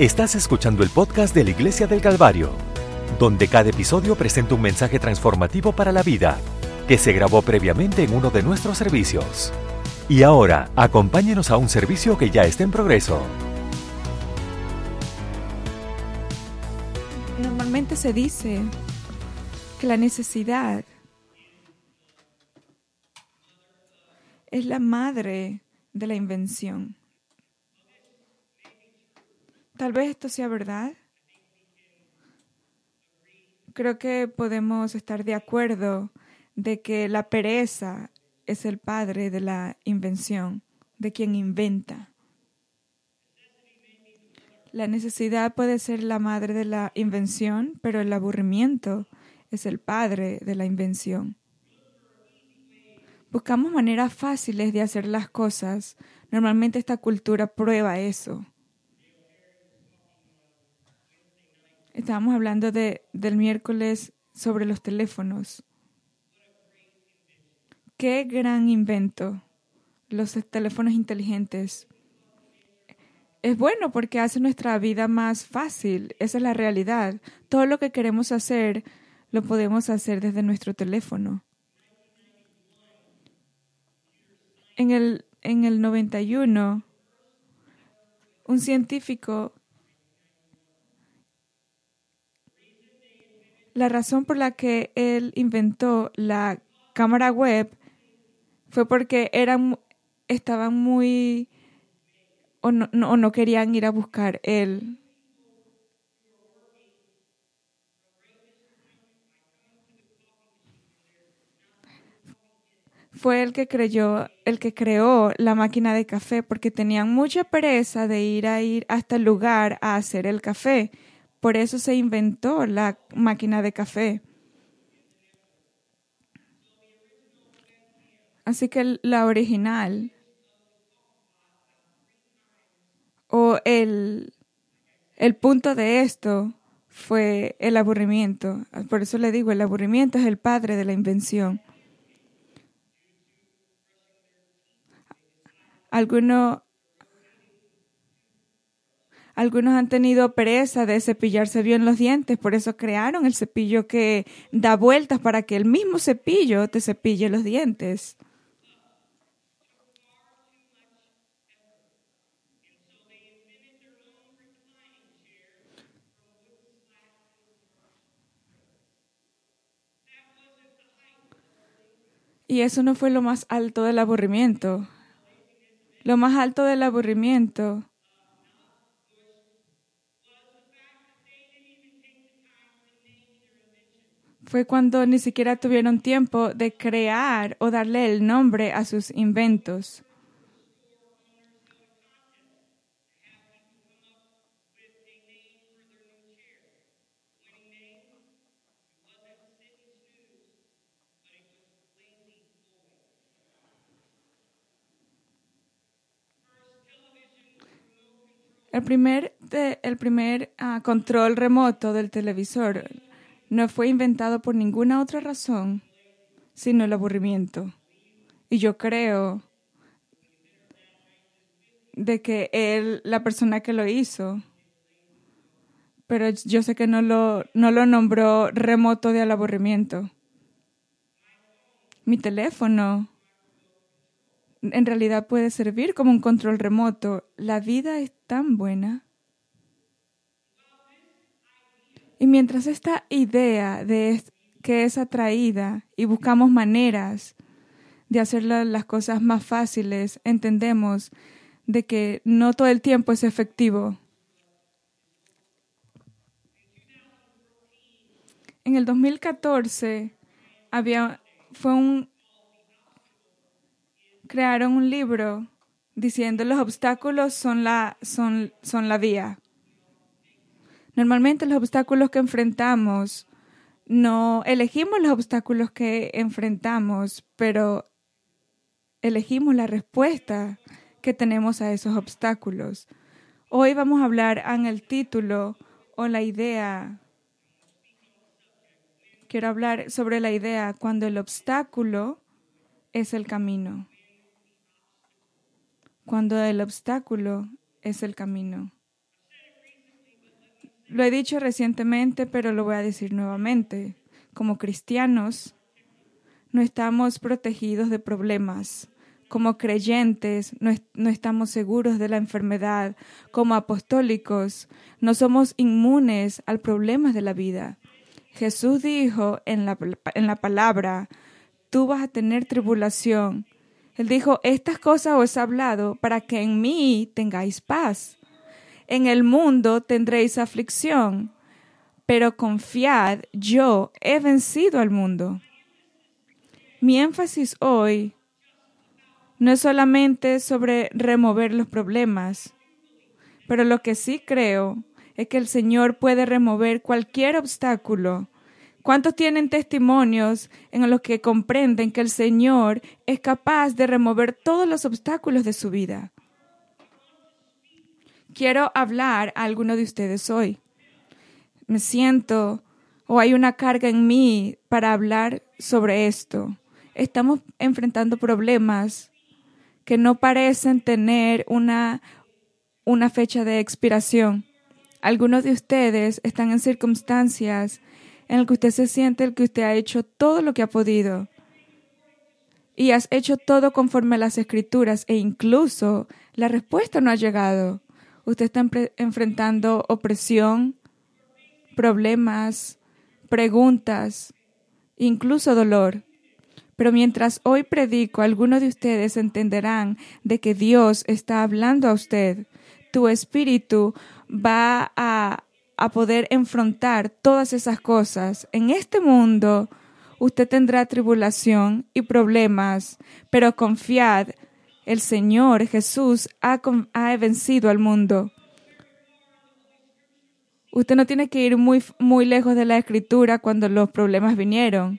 Estás escuchando el podcast de la Iglesia del Calvario, donde cada episodio presenta un mensaje transformativo para la vida que se grabó previamente en uno de nuestros servicios. Y ahora, acompáñenos a un servicio que ya está en progreso. Normalmente se dice que la necesidad es la madre de la invención. Tal vez esto sea verdad. Creo que podemos estar de acuerdo de que la pereza es el padre de la invención, de quien inventa. La necesidad puede ser la madre de la invención, pero el aburrimiento es el padre de la invención. Buscamos maneras fáciles de hacer las cosas. Normalmente esta cultura prueba eso. Estábamos hablando de, del miércoles sobre los teléfonos. Qué gran invento, los teléfonos inteligentes. Es bueno porque hace nuestra vida más fácil, esa es la realidad. Todo lo que queremos hacer lo podemos hacer desde nuestro teléfono. En el, en el 91, un científico la razón por la que él inventó la cámara web fue porque eran, estaban muy o no, no, no querían ir a buscar él. Fue el que creyó, el que creó la máquina de café porque tenían mucha pereza de ir a ir hasta el lugar a hacer el café. Por eso se inventó la máquina de café. Así que la original o el, el punto de esto fue el aburrimiento. Por eso le digo, el aburrimiento es el padre de la invención. Alguno, algunos han tenido pereza de cepillarse bien los dientes, por eso crearon el cepillo que da vueltas para que el mismo cepillo te cepille los dientes. Y eso no fue lo más alto del aburrimiento. Lo más alto del aburrimiento fue cuando ni siquiera tuvieron tiempo de crear o darle el nombre a sus inventos. El primer, el primer ah, control remoto del televisor no fue inventado por ninguna otra razón sino el aburrimiento. Y yo creo de que él, la persona que lo hizo, pero yo sé que no lo, no lo nombró remoto del aburrimiento. Mi teléfono en realidad puede servir como un control remoto. La vida es tan buena. Y mientras esta idea de que es atraída y buscamos maneras de hacer las cosas más fáciles, entendemos de que no todo el tiempo es efectivo. En el 2014 había, fue un, crearon un libro diciendo los obstáculos son la, son, son la vía. Normalmente los obstáculos que enfrentamos, no elegimos los obstáculos que enfrentamos, pero elegimos la respuesta que tenemos a esos obstáculos. Hoy vamos a hablar en el título o la idea. Quiero hablar sobre la idea cuando el obstáculo es el camino cuando el obstáculo es el camino. Lo he dicho recientemente, pero lo voy a decir nuevamente. Como cristianos, no estamos protegidos de problemas. Como creyentes, no, estamos seguros de la enfermedad. Como apostólicos, no somos inmunes al problema de la vida. Jesús dijo en la, en la palabra, tú vas a tener tribulación. Él dijo, estas cosas os he hablado para que en mí tengáis paz. En el mundo tendréis aflicción, pero confiad, yo he vencido al mundo. Mi énfasis hoy no es solamente sobre remover los problemas, pero lo que sí creo es que el Señor puede remover cualquier obstáculo. ¿Cuántos tienen testimonios en los que comprenden que el Señor es capaz de remover todos los obstáculos de su vida? Quiero hablar a alguno de ustedes hoy. Me siento o hay una carga en mí para hablar sobre esto. Estamos enfrentando problemas que no parecen tener una, una fecha de expiración. Algunos de ustedes están en circunstancias en las que usted se siente que usted ha hecho todo lo que ha podido y has hecho todo conforme a las escrituras e incluso la respuesta no ha llegado. Usted está enfrentando opresión, problemas, preguntas, incluso dolor. Pero mientras hoy predico, algunos de ustedes entenderán de que Dios está hablando a usted. Tu espíritu va a, a poder enfrentar todas esas cosas. En este mundo usted tendrá tribulación y problemas, pero confiad, el Señor Jesús ha, vencido al mundo. Usted no tiene que ir muy, muy lejos de la escritura cuando los problemas vinieron.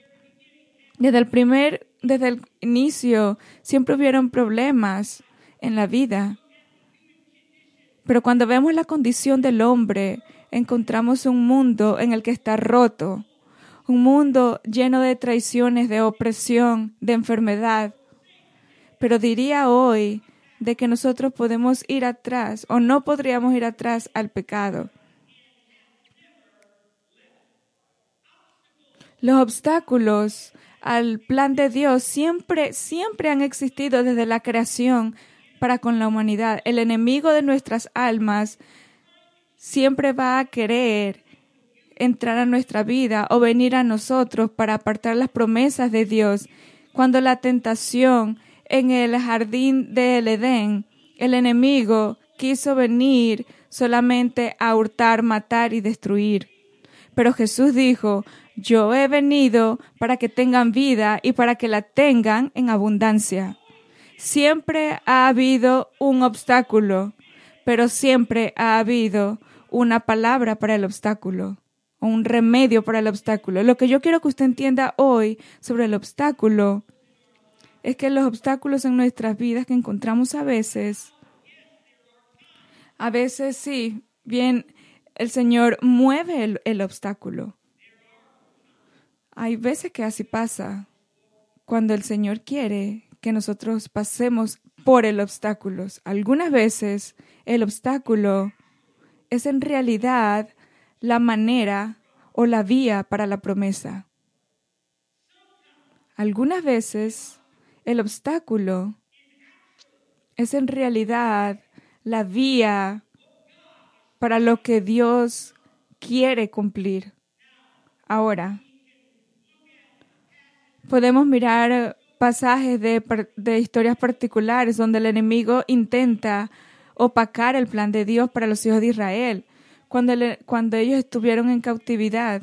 Desde el primer, desde el inicio, siempre hubieron problemas en la vida. Pero cuando vemos la condición del hombre, encontramos un mundo en el que está roto, un mundo lleno de traiciones, de opresión, de enfermedad, pero diría hoy de que nosotros podemos ir atrás o no podríamos ir atrás al pecado. Los obstáculos al plan de Dios siempre, siempre han existido desde la creación para con la humanidad. El enemigo de nuestras almas siempre va a querer entrar a nuestra vida o venir a nosotros para apartar las promesas de Dios. Cuando la tentación en el jardín del Edén, el enemigo quiso venir solamente a hurtar, matar y destruir. Pero Jesús dijo, yo he venido para que tengan vida y para que la tengan en abundancia. Siempre ha habido un obstáculo, pero siempre ha habido una palabra para el obstáculo, un remedio para el obstáculo. Lo que yo quiero que usted entienda hoy sobre el obstáculo es que los obstáculos en nuestras vidas que encontramos a veces, a veces sí, bien, el Señor mueve el, obstáculo. Hay veces que así pasa, cuando el Señor quiere que nosotros pasemos por el obstáculo. Algunas veces el obstáculo es en realidad la manera o la vía para la promesa. Algunas veces el obstáculo es en realidad la vía para lo que Dios quiere cumplir. Ahora, podemos mirar pasajes de, historias particulares donde el enemigo intenta opacar el plan de Dios para los hijos de Israel. Cuando, cuando ellos estuvieron en cautividad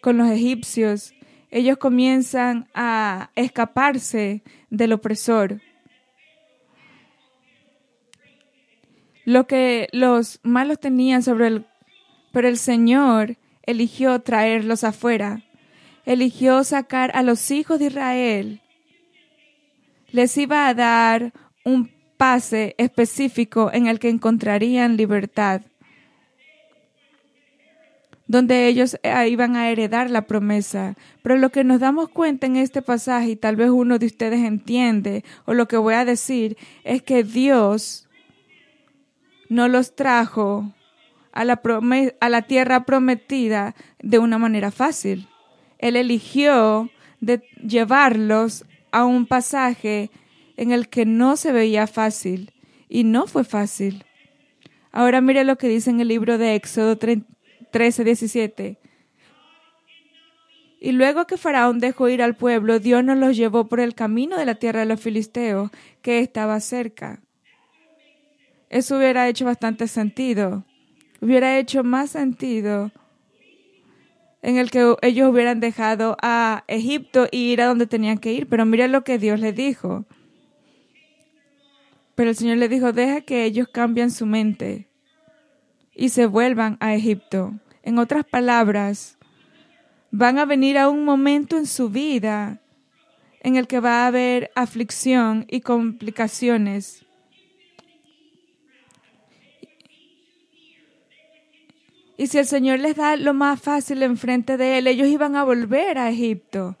con los egipcios, ellos comienzan a escaparse del opresor. Lo que los malos tenían sobre el... Pero el Señor eligió traerlos afuera. Eligió sacar a los hijos de Israel. Les iba a dar un pase específico en el que encontrarían libertad donde ellos eh, iban a heredar la promesa. Pero lo que nos damos cuenta en este pasaje, y tal vez uno de ustedes entiende, o lo que voy a decir, es que Dios no los trajo a la, a la tierra prometida de una manera fácil. Él eligió de llevarlos a un pasaje en el que no se veía fácil y no fue fácil. Ahora mire lo que dice en el libro de Éxodo 13, 17. Y luego que Faraón dejó ir al pueblo, Dios nos los llevó por el camino de la tierra de los filisteos, que estaba cerca. Eso hubiera hecho bastante sentido. Hubiera hecho más sentido en el que ellos hubieran dejado a Egipto y ir a donde tenían que ir. Pero mira lo que Dios les dijo. Pero el Señor le dijo, deja que ellos cambien su mente y se vuelvan a Egipto. En otras palabras, van a venir a un momento en su vida en el que va a haber aflicción y complicaciones. Y si el Señor les da lo más fácil enfrente de Él, ellos iban a volver a Egipto.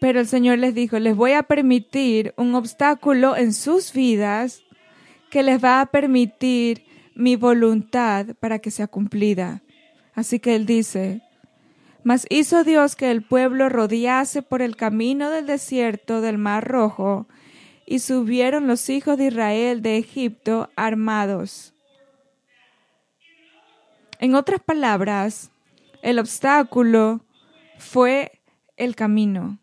Pero el Señor les dijo, les voy a permitir un obstáculo en sus vidas que les va a permitir mi voluntad para que sea cumplida. Así que Él dice, mas hizo Dios que el pueblo rodease por el camino del desierto del Mar Rojo, y subieron los hijos de Israel de Egipto armados. En otras palabras, el obstáculo fue el camino.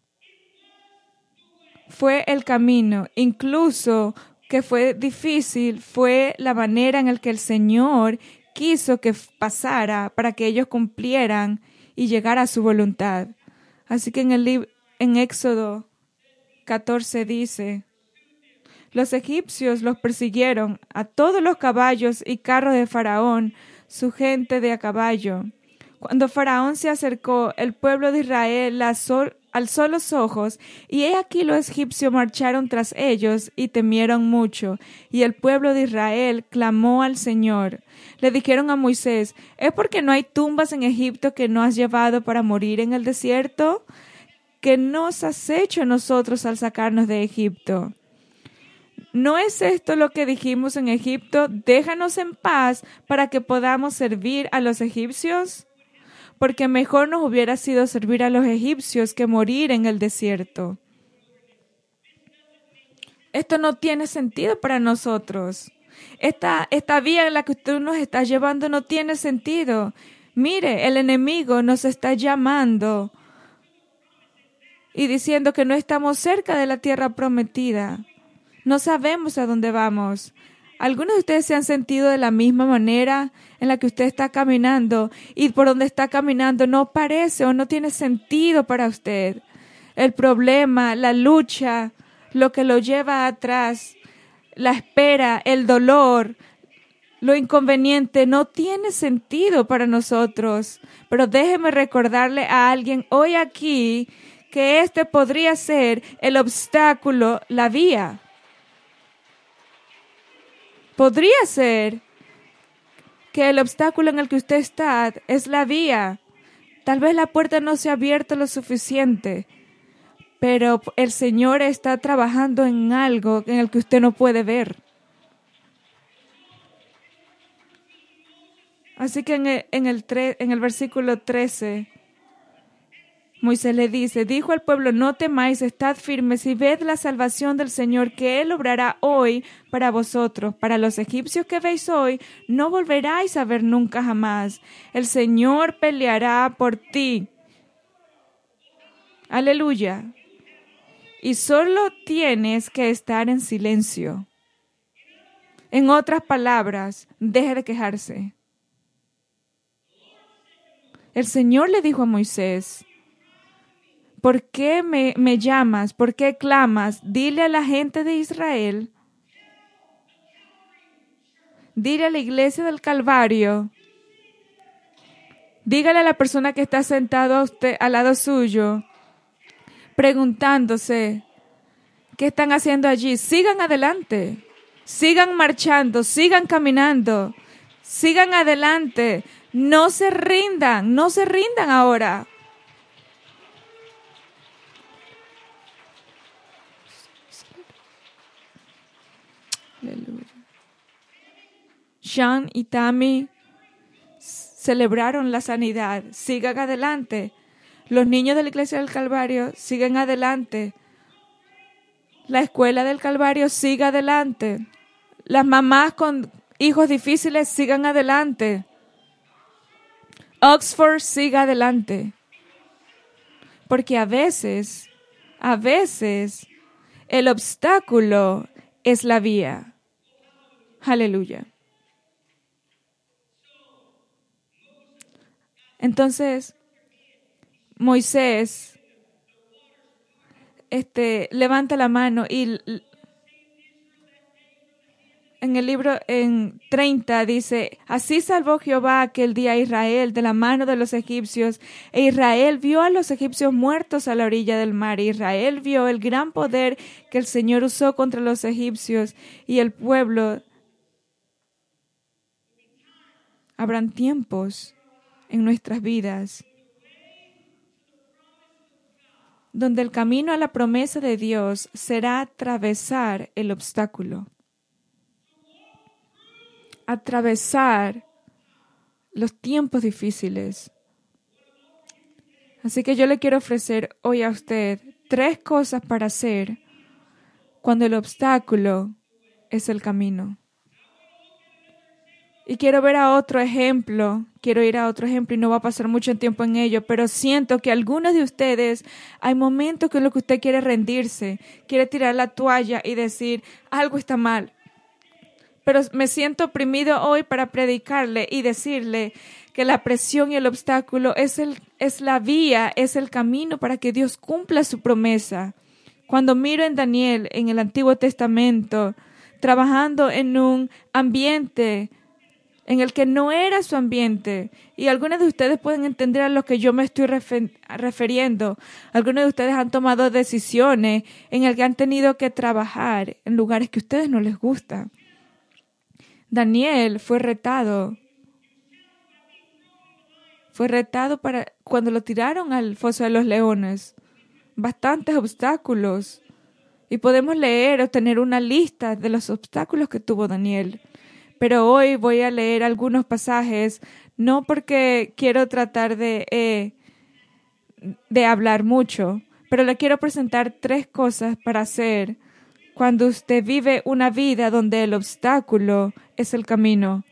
Fue el camino. Incluso que fue difícil fue la manera en la que el Señor quiso que pasara para que ellos cumplieran y llegar a su voluntad. Así que en el en Éxodo 14 dice, los egipcios los persiguieron a todos los caballos y carros de Faraón, su gente de a caballo. Cuando Faraón se acercó, el pueblo de Israel alzó los ojos, y he aquí los egipcios marcharon tras ellos y temieron mucho. Y el pueblo de Israel clamó al Señor. Le dijeron a Moisés, ¿es porque no hay tumbas en Egipto que no has llevado para morir en el desierto? ¿Qué nos has hecho nosotros al sacarnos de Egipto? ¿No es esto lo que dijimos en Egipto? Déjanos en paz para que podamos servir a los egipcios porque mejor nos hubiera sido servir a los egipcios que morir en el desierto. Esto no tiene sentido para nosotros. Esta, esta vía en la que usted nos está llevando no tiene sentido. Mire, el enemigo nos está llamando y diciendo que no estamos cerca de la tierra prometida. No sabemos a dónde vamos. ¿Algunos de ustedes se han sentido de la misma manera en la que usted está caminando y por donde está caminando no parece o no tiene sentido para usted? El problema, la lucha, lo que lo lleva atrás, la espera, el dolor, lo inconveniente no tiene sentido para nosotros. Pero déjeme recordarle a alguien hoy aquí que este podría ser el obstáculo, la vía Podría ser que el obstáculo en el que usted está es la vía. Tal vez la puerta no se ha abierto lo suficiente, pero el Señor está trabajando en algo en el que usted no puede ver. Así que en el, el, en el versículo 13 Moisés le dice, dijo al pueblo, no temáis, estad firmes y ved la salvación del Señor que Él obrará hoy para vosotros. Para los egipcios que veis hoy, no volveráis a ver nunca jamás. El Señor peleará por ti. Aleluya. Y solo tienes que estar en silencio. En otras palabras, deje de quejarse. El Señor le dijo a Moisés, ¿por qué me, llamas? ¿Por qué clamas? Dile a la gente de Israel, dile a la iglesia del Calvario, dígale a la persona que está sentado a usted, al lado suyo, preguntándose, ¿qué están haciendo allí? Sigan adelante, sigan marchando, sigan caminando, sigan adelante, no se rindan, no se rindan ahora. Sean y Tammy celebraron la sanidad. Sigan adelante. Los niños de la iglesia del Calvario siguen adelante. La escuela del Calvario sigue adelante. Las mamás con hijos difíciles sigan adelante. Oxford siga adelante. Porque a veces, a veces, el obstáculo es la vía. Aleluya. Entonces, Moisés este, levanta la mano y en el libro en 30 dice, así salvó Jehová aquel día a Israel de la mano de los egipcios, e Israel vio a los egipcios muertos a la orilla del mar, e Israel vio el gran poder que el Señor usó contra los egipcios y el pueblo. Habrán tiempos en nuestras vidas donde el camino a la promesa de Dios será atravesar el obstáculo atravesar los tiempos difíciles. Así que yo le quiero ofrecer hoy a usted tres cosas para hacer cuando el obstáculo es el camino. Y quiero ver a otro ejemplo, quiero ir a otro ejemplo y no va a pasar mucho tiempo en ello, pero siento que algunos de ustedes hay momentos que lo que usted quiere rendirse, quiere tirar la toalla y decir algo está mal, pero me siento oprimido hoy para predicarle y decirle que la presión y el obstáculo es, el, es la vía, es el camino para que Dios cumpla su promesa. Cuando miro en Daniel en el Antiguo Testamento, trabajando en un ambiente en el que no era su ambiente. Y algunos de ustedes pueden entender a lo que yo me estoy refiriendo. Algunos de ustedes han tomado decisiones en el que han tenido que trabajar en lugares que a ustedes no les gusta. Daniel fue retado. Fue retado para cuando lo tiraron al foso de los leones. Bastantes obstáculos. Y podemos leer o tener una lista de los obstáculos que tuvo Daniel. Pero hoy voy a leer algunos pasajes, no porque quiero tratar de, eh, de hablar mucho, pero le quiero presentar tres cosas para hacer cuando usted vive una vida donde el obstáculo es el camino.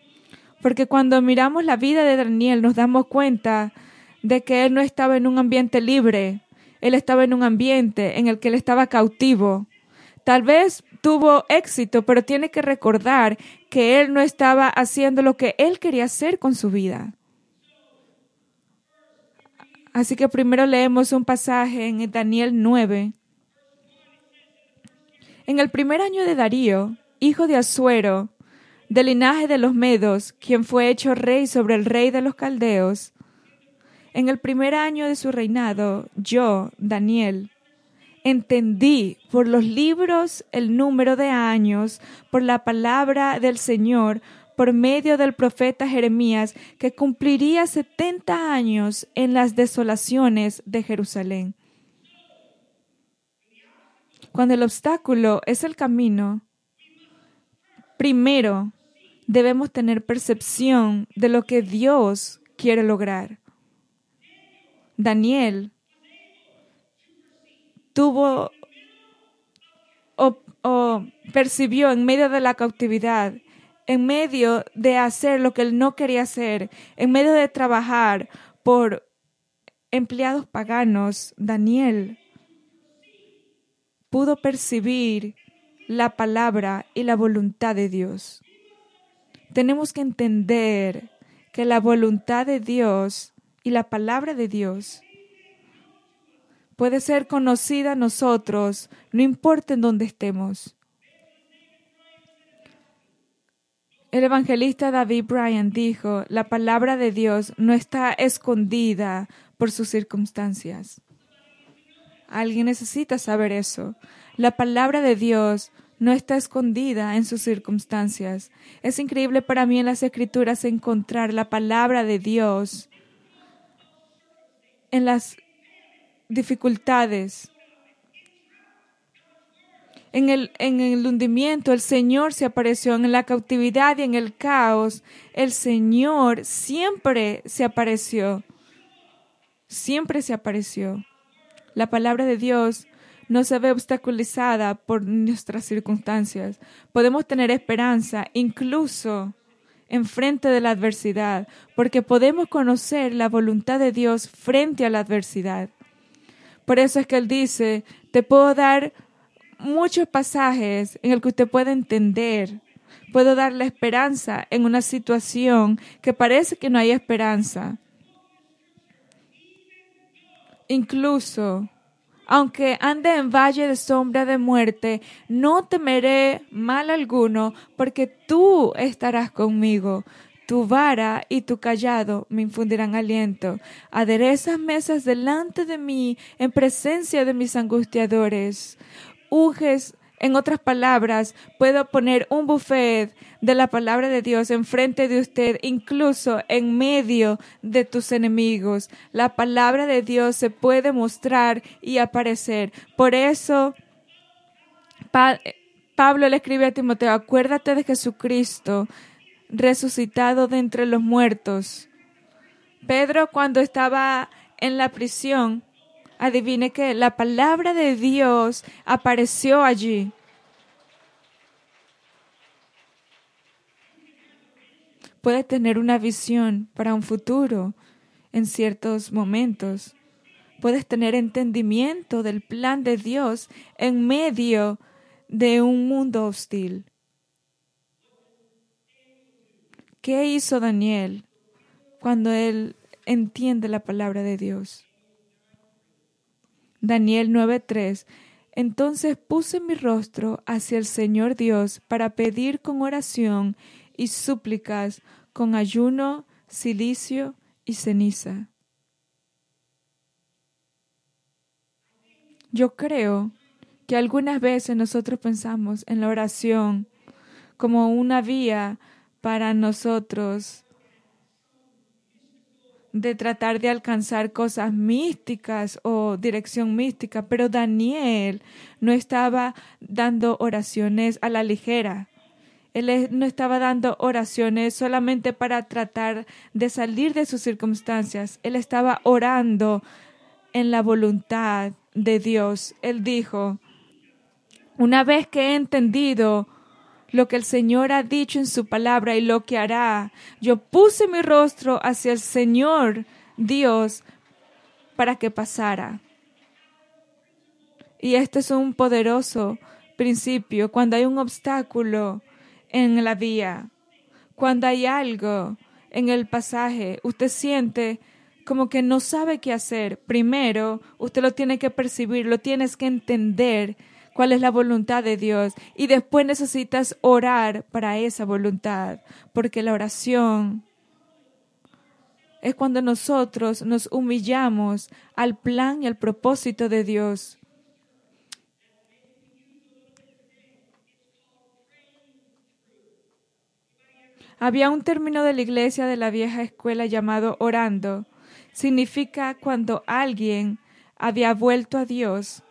Porque cuando miramos la vida de Daniel nos damos cuenta de que él no estaba en un ambiente libre, él estaba en un ambiente en el que él estaba cautivo. Tal vez tuvo éxito, pero tiene que recordar que él no estaba haciendo lo que él quería hacer con su vida. Así que primero leemos un pasaje en Daniel 9, en el primer año de Darío, hijo de Asuero, del linaje de los Medos, quien fue hecho rey sobre el rey de los Caldeos, en el primer año de su reinado, yo, Daniel, entendí por los libros el número de años, por la palabra del Señor, por medio del profeta Jeremías, que cumpliría setenta años en las desolaciones de Jerusalén. Cuando el obstáculo es el camino, primero debemos tener percepción de lo que Dios quiere lograr. Daniel tuvo o, percibió en medio de la cautividad, en medio de hacer lo que él no quería hacer, en medio de trabajar por empleados paganos, Daniel pudo percibir la palabra y la voluntad de Dios. Tenemos que entender que la voluntad de Dios y la palabra de Dios puede ser conocida a nosotros, no importa en dónde estemos. El evangelista David Bryan dijo, la palabra de Dios no está escondida por sus circunstancias. Alguien necesita saber eso. La palabra de Dios no está escondida en sus circunstancias. Es increíble para mí en las escrituras encontrar la palabra de Dios en las dificultades. En el, en el hundimiento el Señor se apareció, en la cautividad y en el caos el Señor siempre se apareció. Siempre se apareció. La palabra de Dios no se ve obstaculizada por nuestras circunstancias. Podemos tener esperanza incluso en frente de la adversidad, porque podemos conocer la voluntad de Dios frente a la adversidad. Por eso es que Él dice, te puedo dar muchos pasajes en el que usted puede entender. Puedo darle esperanza en una situación que parece que no hay esperanza. Incluso, aunque ande en valle de sombra de muerte, no temeré mal alguno, porque tú estarás conmigo. Tu vara y tu callado me infundirán aliento. Aderezas mesas delante de mí en presencia de mis angustiadores unges, en otras palabras, puedo poner un buffet de la palabra de Dios enfrente de usted, incluso en medio de tus enemigos. La palabra de Dios se puede mostrar y aparecer. Por eso, Pablo le escribe a Timoteo, acuérdate de Jesucristo resucitado de entre los muertos. Pedro, cuando estaba en la prisión, adivine que la palabra de Dios apareció allí. Puede tener una visión para un futuro en ciertos momentos. Puedes tener entendimiento del plan de Dios en medio de un mundo hostil. ¿Qué hizo Daniel cuando él entiende la palabra de Dios? Daniel 9:3 Entonces puse mi rostro hacia el Señor Dios para pedir con oración y súplicas, con ayuno, silicio y ceniza. Yo creo que algunas veces nosotros pensamos en la oración como una vía para nosotros de tratar de alcanzar cosas místicas o dirección mística, pero Daniel no estaba dando oraciones a la ligera. Él no estaba dando oraciones solamente para tratar de salir de sus circunstancias. Él estaba orando en la voluntad de Dios. Él dijo, una vez que he entendido lo que el Señor ha dicho en su palabra y lo que hará. Yo puse mi rostro hacia el Señor Dios para que pasara. Y este es un poderoso principio cuando hay un obstáculo en la vía, cuando hay algo en el pasaje, usted siente como que no sabe qué hacer. Primero, usted lo tiene que percibir, lo tienes que entender cuál es la voluntad de Dios y después necesitas orar para esa voluntad, porque la oración es cuando nosotros nos humillamos al plan y al propósito de Dios. Había un término de la iglesia de la vieja escuela llamado orando. Significa cuando alguien había vuelto a Dios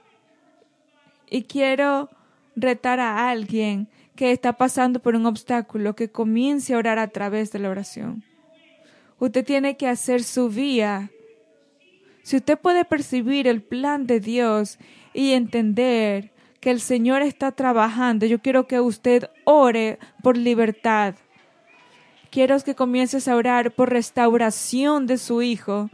y quiero retar a alguien que está pasando por un obstáculo que comience a orar a través de la oración. Usted tiene que hacer su vía. Si usted puede percibir el plan de Dios y entender que el Señor está trabajando, yo quiero que usted ore por libertad. Quiero que comiences a orar por restauración de su hijo.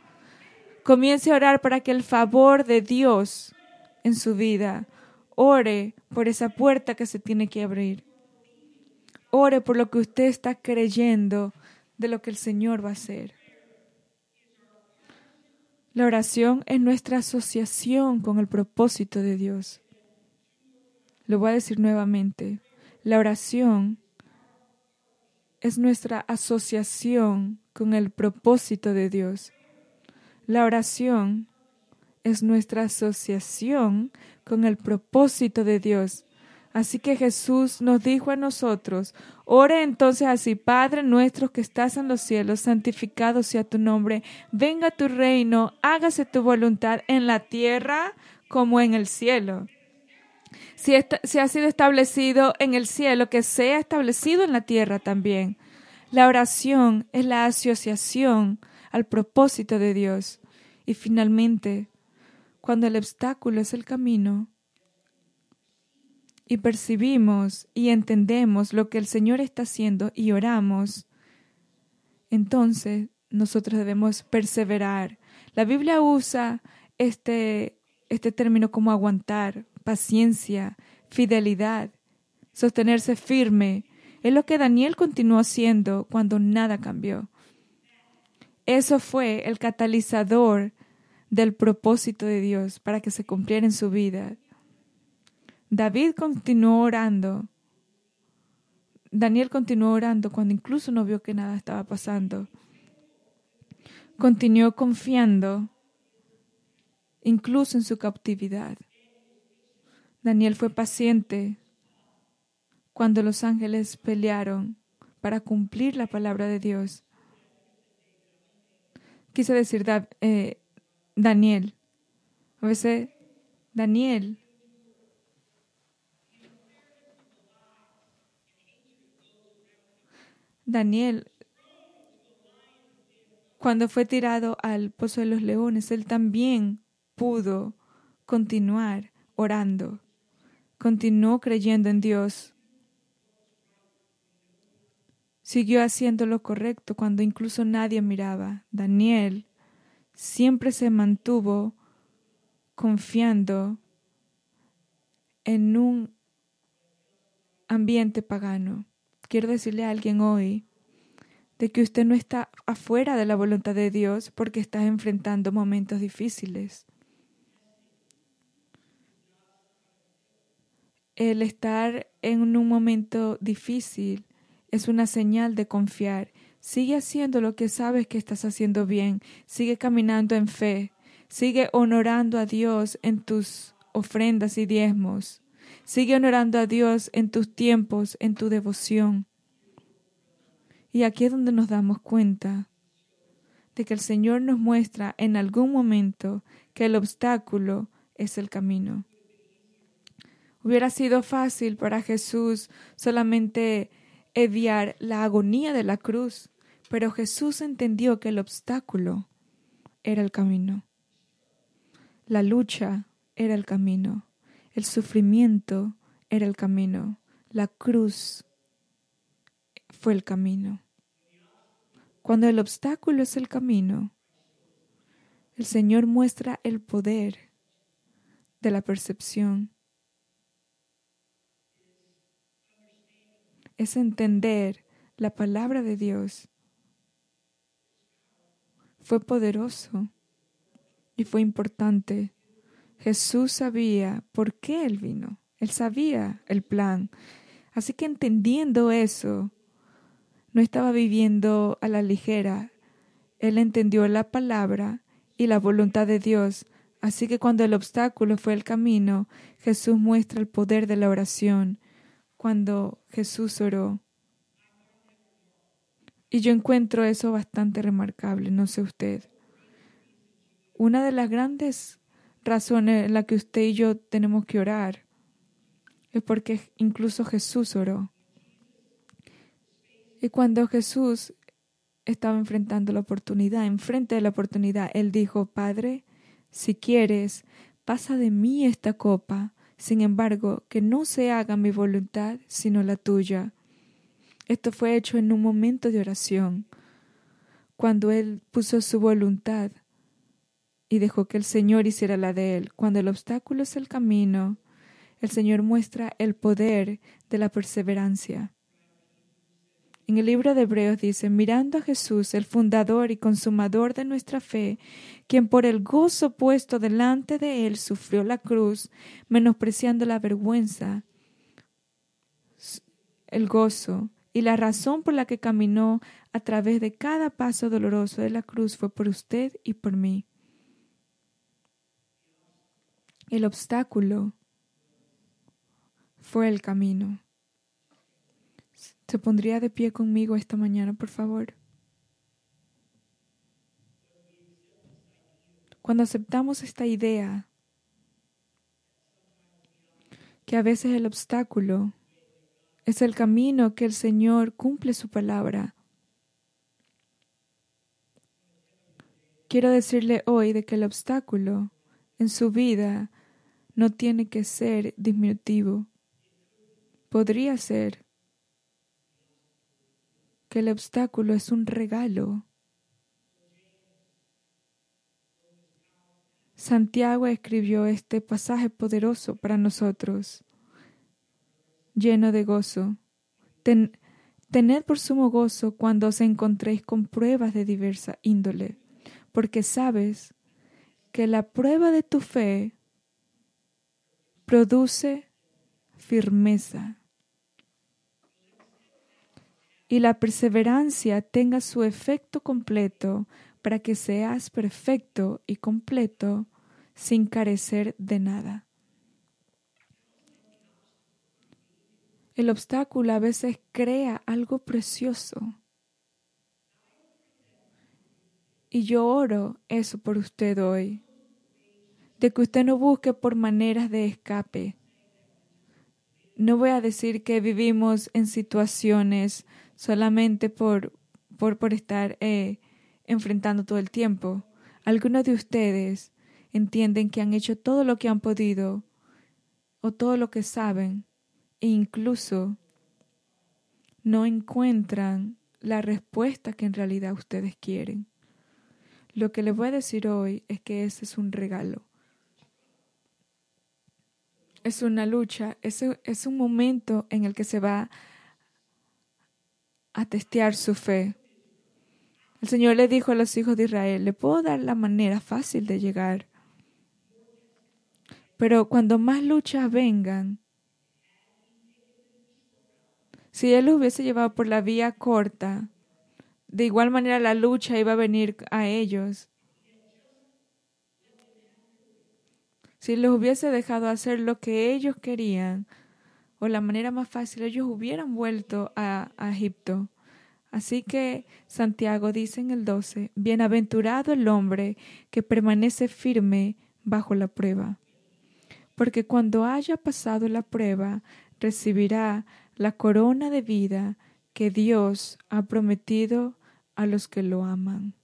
Comience a orar para que el favor de Dios en su vida Ore por esa puerta que se tiene que abrir. Ore por lo que usted está creyendo de lo que el Señor va a hacer. La oración es nuestra asociación con el propósito de Dios. Lo voy a decir nuevamente. La oración es nuestra asociación con el propósito de Dios. La oración es nuestra asociación con el propósito de Dios. Así que Jesús nos dijo a nosotros, ore entonces así, Padre nuestro que estás en los cielos, santificado sea tu nombre, venga tu reino, hágase tu voluntad en la tierra como en el cielo. Si, si ha sido establecido en el cielo, que sea establecido en la tierra también. La oración es la asociación al propósito de Dios. Y finalmente, cuando el obstáculo es el camino, y percibimos y entendemos lo que el Señor está haciendo y oramos, entonces nosotros debemos perseverar. La Biblia usa este, este término como aguantar, paciencia, fidelidad, sostenerse firme. Es lo que Daniel continuó haciendo cuando nada cambió. Eso fue el catalizador del propósito de Dios para que se cumpliera en su vida. David continuó orando. Daniel continuó orando cuando incluso no vio que nada estaba pasando. Continuó confiando incluso en su cautividad. Daniel fue paciente cuando los ángeles pelearon para cumplir la palabra de Dios. Quise decir eh, Daniel. A veces Daniel. Daniel, cuando fue tirado al pozo de los leones, él también pudo continuar orando, continuó creyendo en Dios, siguió haciendo lo correcto cuando incluso nadie miraba. Daniel siempre se mantuvo confiando en un ambiente pagano. Quiero decirle a alguien hoy de que usted no está afuera de la voluntad de Dios porque está enfrentando momentos difíciles. El estar en un momento difícil es una señal de confiar. Sigue haciendo lo que sabes que estás haciendo bien. Sigue caminando en fe. Sigue honorando a Dios en tus ofrendas y diezmos. Sigue honorando a Dios en tus tiempos, en tu devoción. Y aquí es donde nos damos cuenta de que el Señor nos muestra en algún momento que el obstáculo es el camino. Hubiera sido fácil para Jesús solamente eviar la agonía de la cruz, pero Jesús entendió que el obstáculo era el camino. La lucha era el camino. El sufrimiento era el camino. La cruz fue el camino. Cuando el obstáculo es el camino, el Señor muestra el poder de la percepción. Es entender la palabra de Dios. Fue poderoso y fue importante Jesús sabía por qué Él vino. Él sabía el plan. Así que entendiendo eso, no estaba viviendo a la ligera. Él entendió la palabra y la voluntad de Dios. Así que cuando el obstáculo fue el camino, Jesús muestra el poder de la oración. Cuando Jesús oró. Y yo encuentro eso bastante remarcable, no sé usted. Una de las grandes razones en las que usted y yo tenemos que orar es porque incluso Jesús oró. Y cuando Jesús estaba enfrentando la oportunidad, enfrente de la oportunidad, Él dijo, Padre, si quieres, pasa de mí esta copa, sin embargo, que no se haga mi voluntad, sino la tuya. Esto fue hecho en un momento de oración, cuando Él puso su voluntad y dejó que el Señor hiciera la de él. Cuando el obstáculo es el camino, el Señor muestra el poder de la perseverancia. En el libro de Hebreos dice, mirando a Jesús, el fundador y consumador de nuestra fe, quien por el gozo puesto delante de él sufrió la cruz, menospreciando la vergüenza, el gozo y la razón por la que caminó a través de cada paso doloroso de la cruz fue por usted y por mí. El obstáculo fue el camino. ¿Se pondría de pie conmigo esta mañana, por favor? Cuando aceptamos esta idea que a veces el obstáculo es el camino que el Señor cumple su palabra. Quiero decirle hoy de que el obstáculo en su vida no tiene que ser diminutivo. Podría ser que el obstáculo es un regalo. Santiago escribió este pasaje poderoso para nosotros, lleno de gozo. tened por sumo gozo cuando os encontréis con pruebas de diversa índole, porque sabes que la prueba de tu fe produce firmeza y la perseverancia tenga su efecto completo para que seas perfecto y completo sin carecer de nada. El obstáculo a veces crea algo precioso. Y yo oro eso por usted hoy de que usted no busque por maneras de escape. No voy a decir que vivimos en situaciones solamente por, por, por estar eh, enfrentando todo el tiempo. Algunos de ustedes entienden que han hecho todo lo que han podido o todo lo que saben e incluso no encuentran la respuesta que en realidad ustedes quieren. Lo que les voy a decir hoy es que ese es un regalo es una lucha, es, es un momento en el que se va a testear su fe. El Señor le dijo a los hijos de Israel, le puedo dar la manera fácil de llegar, pero cuando más luchas vengan, si Él los hubiese llevado por la vía corta, de igual manera la lucha iba a venir a ellos. Si los hubiese dejado hacer lo que ellos querían, o la manera más fácil, ellos hubieran vuelto a, Egipto. Así que Santiago dice en el 12, Bienaventurado el hombre que permanece firme bajo la prueba, porque cuando haya pasado la prueba, recibirá la corona de vida que Dios ha prometido a los que lo aman.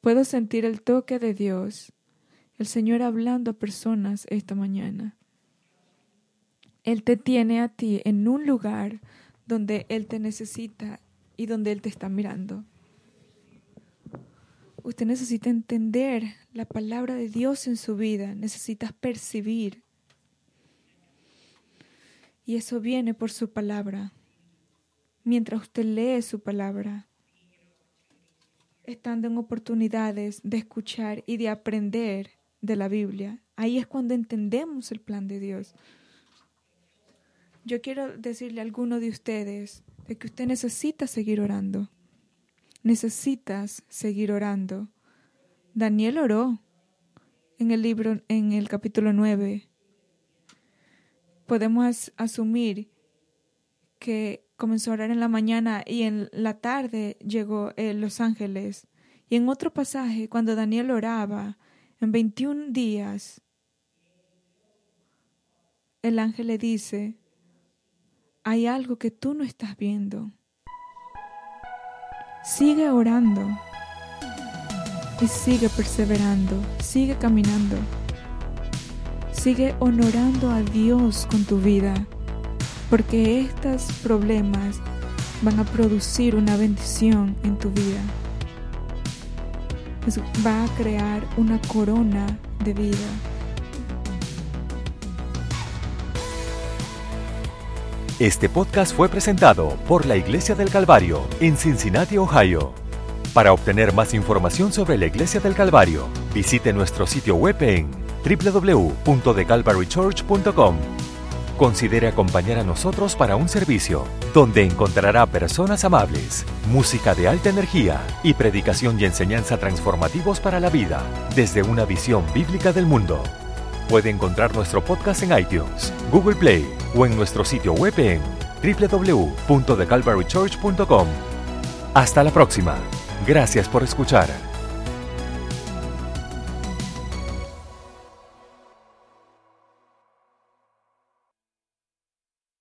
Puedo sentir el toque de Dios, el Señor hablando a personas esta mañana. Él te tiene a ti en un lugar donde Él te necesita y donde Él te está mirando. Usted necesita entender la palabra de Dios en su vida, necesitas percibir. Y eso viene por su palabra. Mientras usted lee su palabra, estando en oportunidades de escuchar y de aprender de la Biblia. Ahí es cuando entendemos el plan de Dios. Yo quiero decirle a alguno de ustedes de que usted necesita seguir orando. Necesitas seguir orando. Daniel oró en el libro, en el capítulo 9. Podemos asumir que comenzó a orar en la mañana y en la tarde llegó a Los Ángeles. Y en otro pasaje, cuando Daniel oraba, en 21 días, el ángel le dice, hay algo que tú no estás viendo. Sigue orando y sigue perseverando, sigue caminando, sigue honorando a Dios con tu vida porque estos problemas van a producir una bendición en tu vida. va a crear una corona de vida. Este podcast fue presentado por la Iglesia del Calvario en Cincinnati, Ohio. Para obtener más información sobre la Iglesia del Calvario, visite nuestro sitio web en www.thecalvarychurch.com considere acompañar a nosotros para un servicio donde encontrará personas amables, música de alta energía y predicación y enseñanza transformativos para la vida desde una visión bíblica del mundo. Puede encontrar nuestro podcast en iTunes, Google Play o en nuestro sitio web en www.thecalvarychurch.com. Hasta la próxima. Gracias por escuchar.